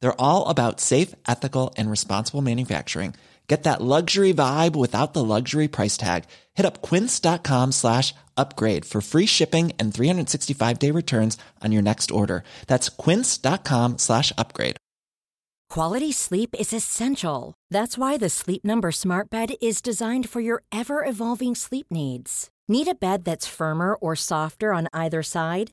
They're all about safe, ethical, and responsible manufacturing. Get that luxury vibe without the luxury price tag. Hit up quince.com slash upgrade for free shipping and 365 day returns on your next order. That's quince.com slash upgrade. Quality sleep is essential. That's why the Sleep Number Smart Bed is designed for your ever evolving sleep needs. Need a bed that's firmer or softer on either side?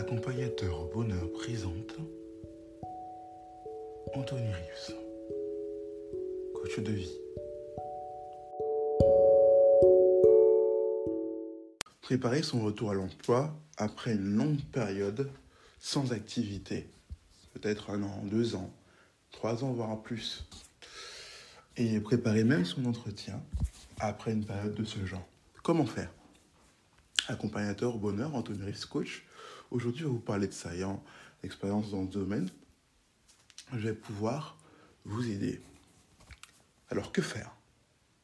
Accompagnateur au bonheur présente Anthony Rius, coach de vie. Préparer son retour à l'emploi après une longue période sans activité, peut-être un an, deux ans, trois ans, voire plus. Et préparer même son entretien après une période de ce genre. Comment faire? Accompagnateur au bonheur, Anthony Rius, coach Aujourd'hui, je vais vous parler de ça. Ayant expérience dans ce domaine, je vais pouvoir vous aider. Alors, que faire?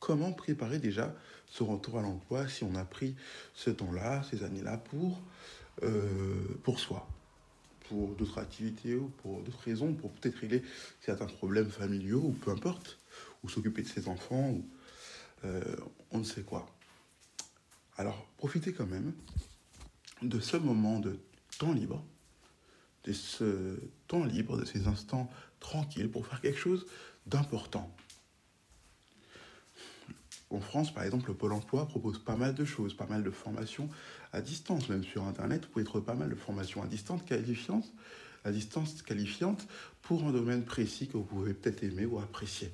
Comment préparer déjà ce retour à l'emploi si on a pris ce temps-là, ces années-là pour, euh, pour soi? Pour d'autres activités ou pour d'autres raisons, pour peut-être régler certains problèmes familiaux ou peu importe, ou s'occuper de ses enfants, ou euh, on ne sait quoi. Alors, profitez quand même de ce moment de temps libre, de ce temps libre, de ces instants tranquilles pour faire quelque chose d'important. En France, par exemple, le Pôle emploi propose pas mal de choses, pas mal de formations à distance, même sur Internet, vous pouvez trouver pas mal de formations à distance qualifiantes, à distance qualifiantes pour un domaine précis que vous pouvez peut-être aimer ou apprécier.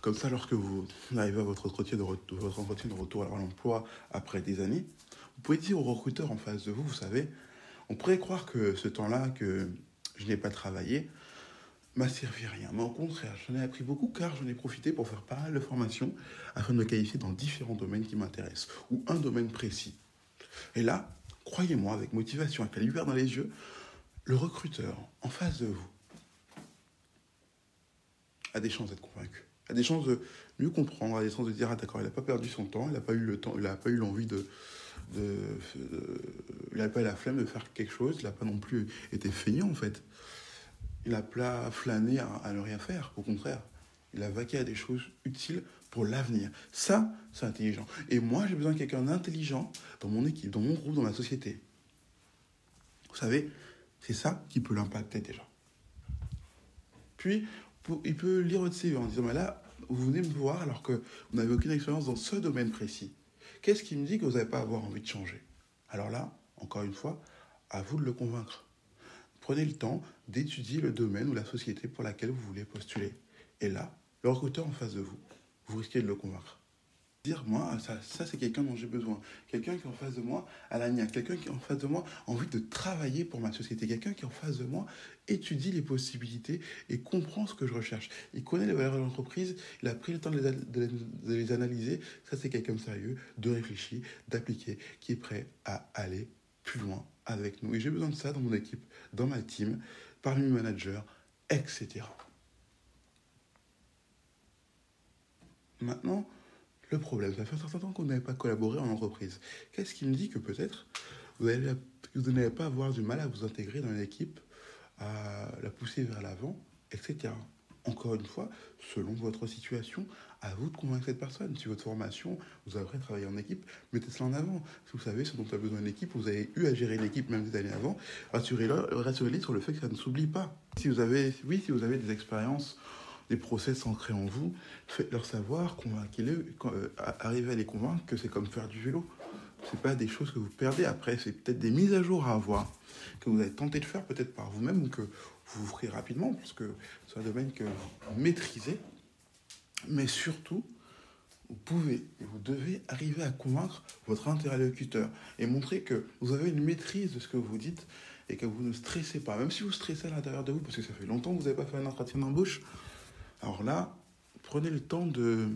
Comme ça, lorsque vous arrivez à votre entretien de, retour, votre entretien de retour à l'emploi après des années, vous pouvez dire au recruteur en face de vous, vous savez, on pourrait croire que ce temps-là que je n'ai pas travaillé m'a servi à rien. Mais au contraire, j'en ai appris beaucoup car j'en ai profité pour faire pas mal de formations afin de me qualifier dans différents domaines qui m'intéressent ou un domaine précis. Et là, croyez-moi, avec motivation, avec la lumière dans les yeux, le recruteur en face de vous a des chances d'être convaincu, a des chances de mieux comprendre, a des chances de dire ah d'accord, il n'a pas perdu son temps, il n'a pas eu le temps, il n'a pas eu l'envie de, il n'a pas la flemme de faire quelque chose, il n'a pas non plus été feignant en fait. Il n'a pas flâné à, ne rien faire, au contraire. Il a vaqué à des choses utiles pour l'avenir. Ça, c'est intelligent. Et moi, j'ai besoin de quelqu'un d'intelligent dans mon équipe, dans mon groupe, dans ma société. Vous savez, c'est ça qui peut l'impacter déjà. Puis, il peut lire votre CV en disant, mais là, vous venez me voir alors que vous n'avez aucune expérience dans ce domaine précis. Qu'est-ce qui me dit que vous n'allez pas avoir envie de changer? Alors là, encore une fois, à vous de le convaincre. Prenez le temps d'étudier le domaine ou la société pour laquelle vous voulez postuler. Et là, le recruteur en face de vous, vous risquez de le convaincre. Dire, moi, ça, c'est quelqu'un dont j'ai besoin. Quelqu'un qui est en face de moi à la quelqu'un qui est en face de moi envie de travailler pour ma société. Quelqu'un qui est en face de moi étudie les possibilités et comprend ce que je recherche. Il connaît les valeurs de l'entreprise, il a pris le temps de les, de les analyser. Ça, c'est quelqu'un de sérieux, de réfléchi, d'appliqué, qui est prêt à aller plus loin avec nous. Et j'ai besoin de ça dans mon équipe, dans ma team, parmi mes managers, etc. Maintenant, le problème, ça fait un certain temps qu'on n'avait pas collaboré en entreprise. Qu'est-ce qui me dit que peut-être vous, n'allez pas avoir du mal à vous intégrer dans l'équipe, à la pousser vers l'avant, etc. Encore une fois, selon votre situation, à vous de convaincre cette personne. Si votre formation, vous avez travailler en équipe, mettez cela en avant. Si vous savez ce dont a besoin l'équipe, vous avez eu à gérer l'équipe même des années avant, rassurez-les rassurez sur le fait que ça ne s'oublie pas. Si vous avez, oui, si vous avez des expériences des process ancrés en vous, faites-leur savoir, convainquez-les, euh, arrivez à les convaincre que c'est comme faire du vélo. C'est pas des choses que vous perdez après, c'est peut-être des mises à jour à avoir, que vous avez tenté de faire peut-être par vous-même ou que vous vous ferez rapidement, parce que c'est un domaine que vous maîtrisez. Mais surtout, vous pouvez et vous devez arriver à convaincre votre interlocuteur et montrer que vous avez une maîtrise de ce que vous dites et que vous ne stressez pas. Même si vous stressez à l'intérieur de vous, parce que ça fait longtemps que vous n'avez pas fait un entretien d'embauche, alors là, prenez le temps de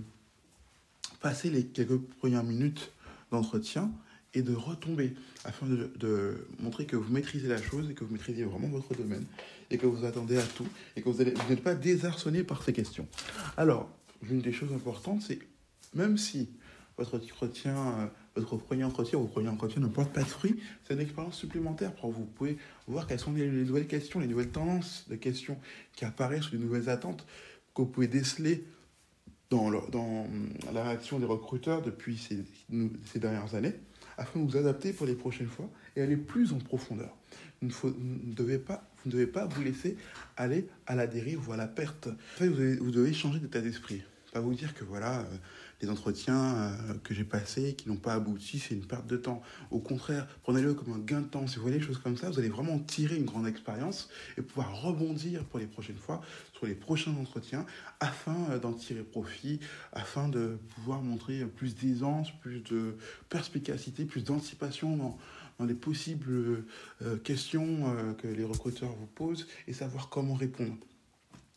passer les quelques premières minutes d'entretien et de retomber afin de, montrer que vous maîtrisez la chose et que vous maîtrisez vraiment votre domaine et que vous attendez à tout et que vous n'êtes pas désarçonné par ces questions. Alors, l'une des choses importantes, c'est même si votre entretien, euh, votre premier entretien ou premier entretien ne porte pas de fruits, c'est une expérience supplémentaire pour vous. Vous pouvez voir quelles sont les, nouvelles questions, les nouvelles tendances de questions qui apparaissent, les nouvelles attentes que vous pouvez déceler dans, dans la réaction des recruteurs depuis ces, dernières années, afin de vous adapter pour les prochaines fois et aller plus en profondeur. Vous ne, devez, pas, vous ne devez pas vous laisser aller à la dérive ou à la perte. Vous devez changer d'état d'esprit. Pas vous dire que voilà, euh, les entretiens euh, que j'ai passés qui n'ont pas abouti, c'est une perte de temps. Au contraire, prenez-le comme un gain de temps. Si vous voyez les choses comme ça, vous allez vraiment tirer une grande expérience et pouvoir rebondir pour les prochaines fois sur les prochains entretiens afin euh, d'en tirer profit, afin de pouvoir montrer plus d'aisance, plus de perspicacité, plus d'anticipation dans, dans les possibles euh, questions que les recruteurs vous posent et savoir comment répondre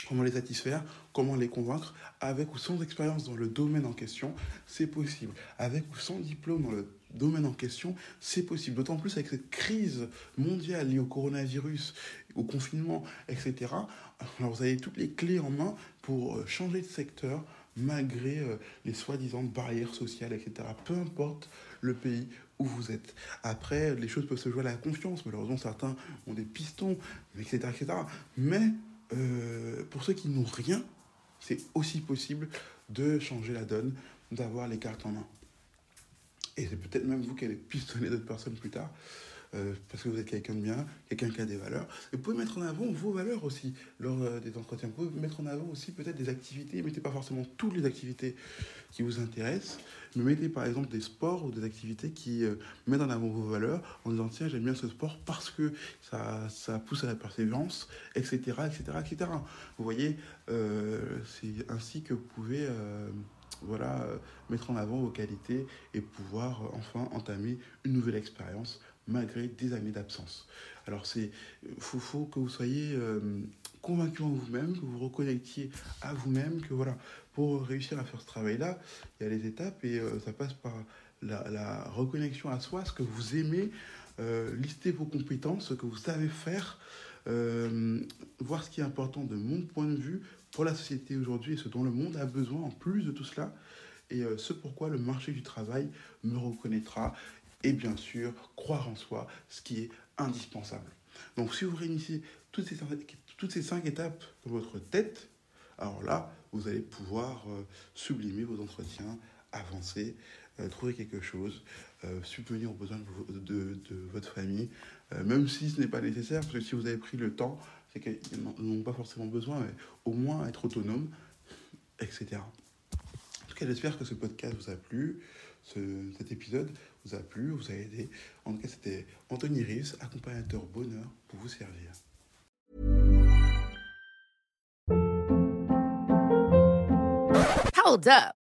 comment les satisfaire, comment les convaincre, avec ou sans expérience dans le domaine en question, c'est possible. Avec ou sans diplôme dans le domaine en question, c'est possible. D'autant plus avec cette crise mondiale liée au coronavirus, au confinement, etc. Alors vous avez toutes les clés en main pour euh, changer de secteur malgré euh, les soi-disant barrières sociales, etc. Peu importe le pays où vous êtes. Après, les choses peuvent se jouer à la confiance. Malheureusement, certains ont des pistons, etc. etc. Mais euh, pour ceux qui n'ont rien, c'est aussi possible de changer la donne, d'avoir les cartes en main. Et c'est peut-être même vous qui allez pistonner d'autres personnes plus tard. Euh, parce que vous êtes quelqu'un de bien, quelqu'un qui a des valeurs. Et vous pouvez mettre en avant vos valeurs aussi lors euh, des entretiens. Vous pouvez mettre en avant aussi peut-être des activités. Mettez pas forcément toutes les activités qui vous intéressent, mais mettez par exemple des sports ou des activités qui euh, mettent en avant vos valeurs en disant tiens j'aime bien ce sport parce que ça, ça pousse à la persévérance, etc. etc., etc. Vous voyez, c'est ainsi que vous pouvez voilà, mettre en avant vos qualités et pouvoir enfin entamer une nouvelle expérience malgré des années d'absence. Alors c'est faut, faut que vous soyez euh, convaincu en vous-même, que vous reconnectiez à vous-même, que voilà, pour réussir à faire ce travail-là, il y a les étapes et euh, ça passe par la, reconnexion à soi, ce que vous aimez, euh, lister vos compétences, ce que vous savez faire, voir ce qui est important de mon point de vue pour la société aujourd'hui et ce dont le monde a besoin en plus de tout cela et ce pourquoi le marché du travail me reconnaîtra et bien sûr croire en soi, ce qui est indispensable. Donc si vous réunissez toutes ces, toutes ces cinq étapes dans votre tête, alors là, vous allez pouvoir euh, sublimer vos entretiens, avancer, euh, trouver quelque chose, euh, subvenir aux besoins de, de, de votre famille, même si ce n'est pas nécessaire, parce que si vous avez pris le temps, c'est qu'ils n'ont pas forcément besoin, mais au moins être autonome, etc. En tout cas, j'espère que ce podcast vous a plu, ce, cet épisode vous a plu, vous a aidé. En tout cas, c'était Anthony Rives, accompagnateur bonheur pour vous servir. Hold up.